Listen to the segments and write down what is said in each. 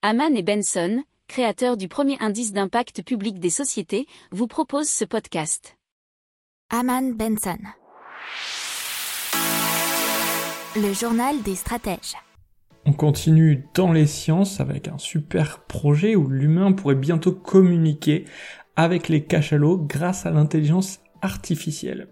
Haman et Benson, créateurs du premier indice d'impact public des sociétés, vous proposent ce podcast. Haman Benson. Le journal des stratèges. On continue dans les sciences avec un super projet où l'humain pourrait bientôt communiquer avec les cachalots grâce à l'intelligence artificielle.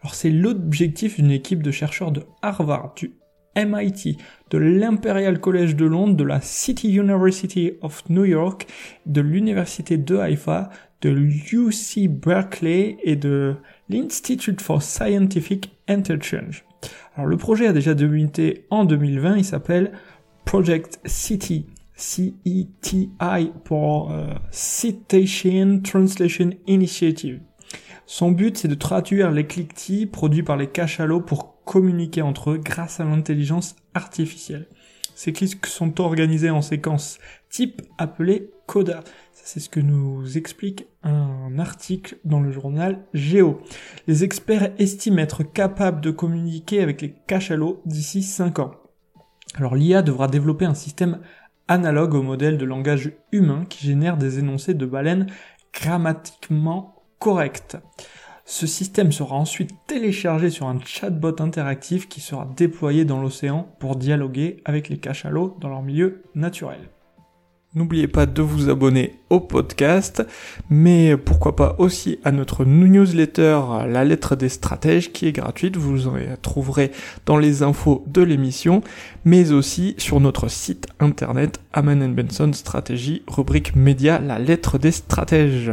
Alors c'est l'objectif d'une équipe de chercheurs de Harvard, du MIT, de l'Imperial College de Londres, de la City University of New York, de l'Université de Haïfa, de l'UC Berkeley et de l'Institute for Scientific Interchange. Alors le projet a déjà débuté en 2020, il s'appelle Project City, C-E-T-I pour euh, Citation Translation Initiative. Son but c'est de traduire les cliquetis produits par les cachalots pour communiquer entre eux grâce à l'intelligence artificielle. Ces clics sont organisés en séquences type appelées coda. C'est ce que nous explique un article dans le journal Géo. Les experts estiment être capables de communiquer avec les cachalots d'ici 5 ans. Alors l'IA devra développer un système analogue au modèle de langage humain qui génère des énoncés de baleines grammatiquement corrects. Ce système sera ensuite téléchargé sur un chatbot interactif qui sera déployé dans l'océan pour dialoguer avec les cachalots dans leur milieu naturel. N'oubliez pas de vous abonner au podcast, mais pourquoi pas aussi à notre newsletter La lettre des stratèges qui est gratuite, vous en trouverez dans les infos de l'émission, mais aussi sur notre site internet Aman Benson Stratégie, rubrique média La lettre des stratèges.